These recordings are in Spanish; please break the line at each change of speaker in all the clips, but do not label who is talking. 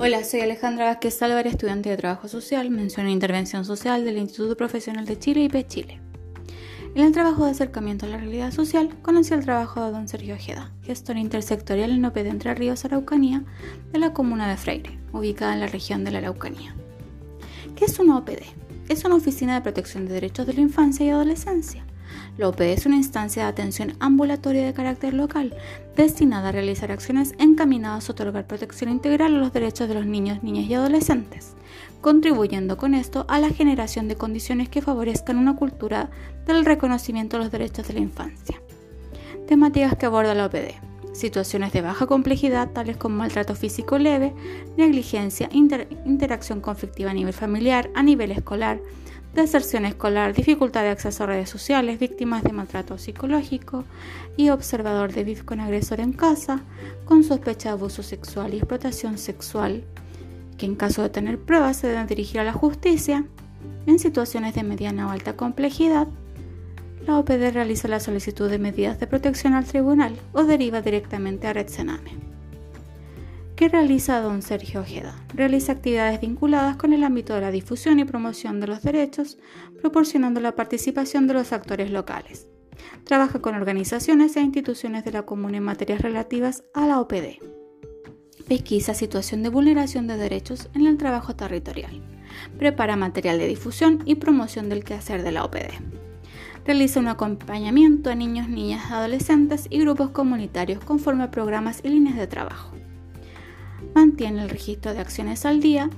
Hola, soy Alejandra Vázquez Álvarez, estudiante de Trabajo Social, mención en Intervención Social del Instituto Profesional de Chile, IP Chile. En el trabajo de acercamiento a la realidad social, conocí el trabajo de don Sergio Ojeda, gestor intersectorial en OPD Entre Ríos Araucanía de la comuna de Freire, ubicada en la región de la Araucanía. ¿Qué es una OPD? Es una oficina de protección de derechos de la infancia y adolescencia la OPD es una instancia de atención ambulatoria de carácter local, destinada a realizar acciones encaminadas a otorgar protección integral a los derechos de los niños, niñas y adolescentes, contribuyendo con esto a la generación de condiciones que favorezcan una cultura del reconocimiento de los derechos de la infancia. Temáticas que aborda la OPD. Situaciones de baja complejidad, tales como maltrato físico leve, negligencia, interacción conflictiva a nivel familiar, a nivel escolar, deserción escolar, dificultad de acceso a redes sociales, víctimas de maltrato psicológico y observador de VIP con agresor en casa, con sospecha de abuso sexual y explotación sexual, que en caso de tener pruebas se deben dirigir a la justicia. En situaciones de mediana o alta complejidad, la OPD realiza la solicitud de medidas de protección al tribunal o deriva directamente a Red Sename. ¿Qué realiza don Sergio Ojeda? Realiza actividades vinculadas con el ámbito de la difusión y promoción de los derechos, proporcionando la participación de los actores locales. Trabaja con organizaciones e instituciones de la comuna en materias relativas a la OPD. Pesquisa situación de vulneración de derechos en el trabajo territorial. Prepara material de difusión y promoción del quehacer de la OPD. Realiza un acompañamiento a niños, niñas, adolescentes y grupos comunitarios conforme a programas y líneas de trabajo mantiene el registro de acciones al día,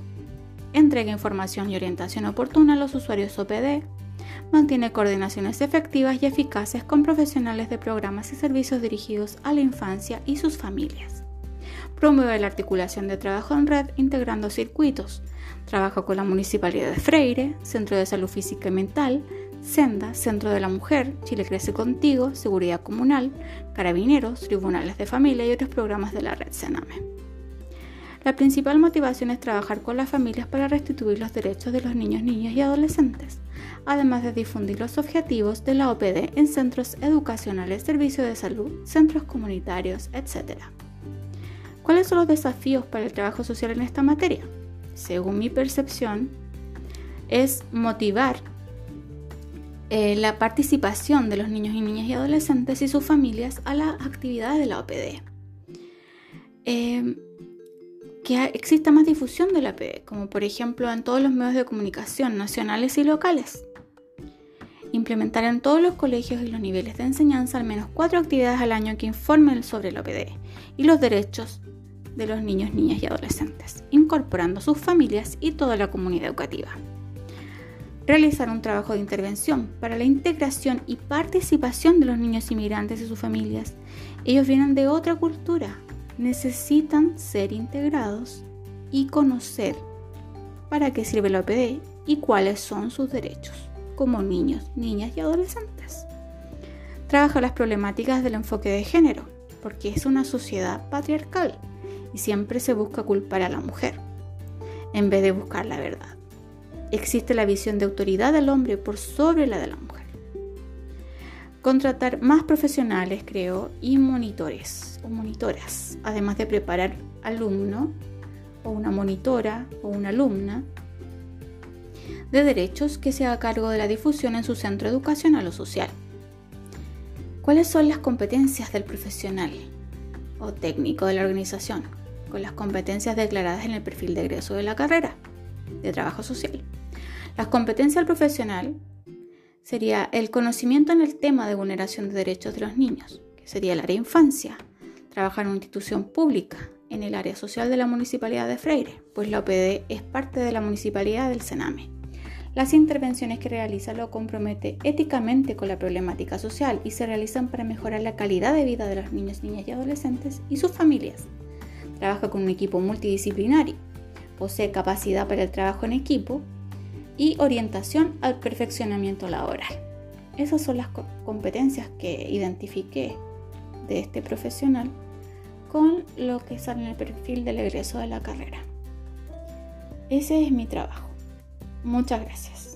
entrega información y orientación oportuna a los usuarios OPD, mantiene coordinaciones efectivas y eficaces con profesionales de programas y servicios dirigidos a la infancia y sus familias. Promueve la articulación de trabajo en red integrando circuitos. Trabaja con la Municipalidad de Freire, Centro de Salud Física y Mental, Senda, Centro de la Mujer, Chile Crece Contigo, Seguridad Comunal, Carabineros, Tribunales de Familia y otros programas de la red Sename. La principal motivación es trabajar con las familias para restituir los derechos de los niños, niñas y adolescentes, además de difundir los objetivos de la OPD en centros educacionales, servicios de salud, centros comunitarios, etc. ¿Cuáles son los desafíos para el trabajo social en esta materia? Según mi percepción, es motivar eh, la participación de los niños y niñas y adolescentes y sus familias a las actividades de la OPD. Eh, que exista más difusión de la PE, como por ejemplo en todos los medios de comunicación nacionales y locales. Implementar en todos los colegios y los niveles de enseñanza al menos cuatro actividades al año que informen sobre la OPD y los derechos de los niños, niñas y adolescentes, incorporando sus familias y toda la comunidad educativa. Realizar un trabajo de intervención para la integración y participación de los niños inmigrantes y sus familias. Ellos vienen de otra cultura, necesitan ser integrados y conocer para qué sirve la OPD y cuáles son sus derechos como niños, niñas y adolescentes. Trabaja las problemáticas del enfoque de género, porque es una sociedad patriarcal y siempre se busca culpar a la mujer, en vez de buscar la verdad. Existe la visión de autoridad del hombre por sobre la de la mujer contratar más profesionales, creo, y monitores o monitoras, además de preparar alumno o una monitora o una alumna de derechos que se haga cargo de la difusión en su centro educacional o social. ¿Cuáles son las competencias del profesional o técnico de la organización? Con las competencias declaradas en el perfil de egreso de la carrera de trabajo social. Las competencias del profesional sería el conocimiento en el tema de vulneración de derechos de los niños, que sería el área infancia, trabajar en una institución pública, en el área social de la Municipalidad de Freire, pues la OPD es parte de la Municipalidad del Sename. Las intervenciones que realiza lo compromete éticamente con la problemática social y se realizan para mejorar la calidad de vida de los niños, niñas y adolescentes y sus familias. Trabaja con un equipo multidisciplinario, posee capacidad para el trabajo en equipo y orientación al perfeccionamiento laboral. Esas son las competencias que identifiqué de este profesional con lo que sale en el perfil del egreso de la carrera. Ese es mi trabajo. Muchas gracias.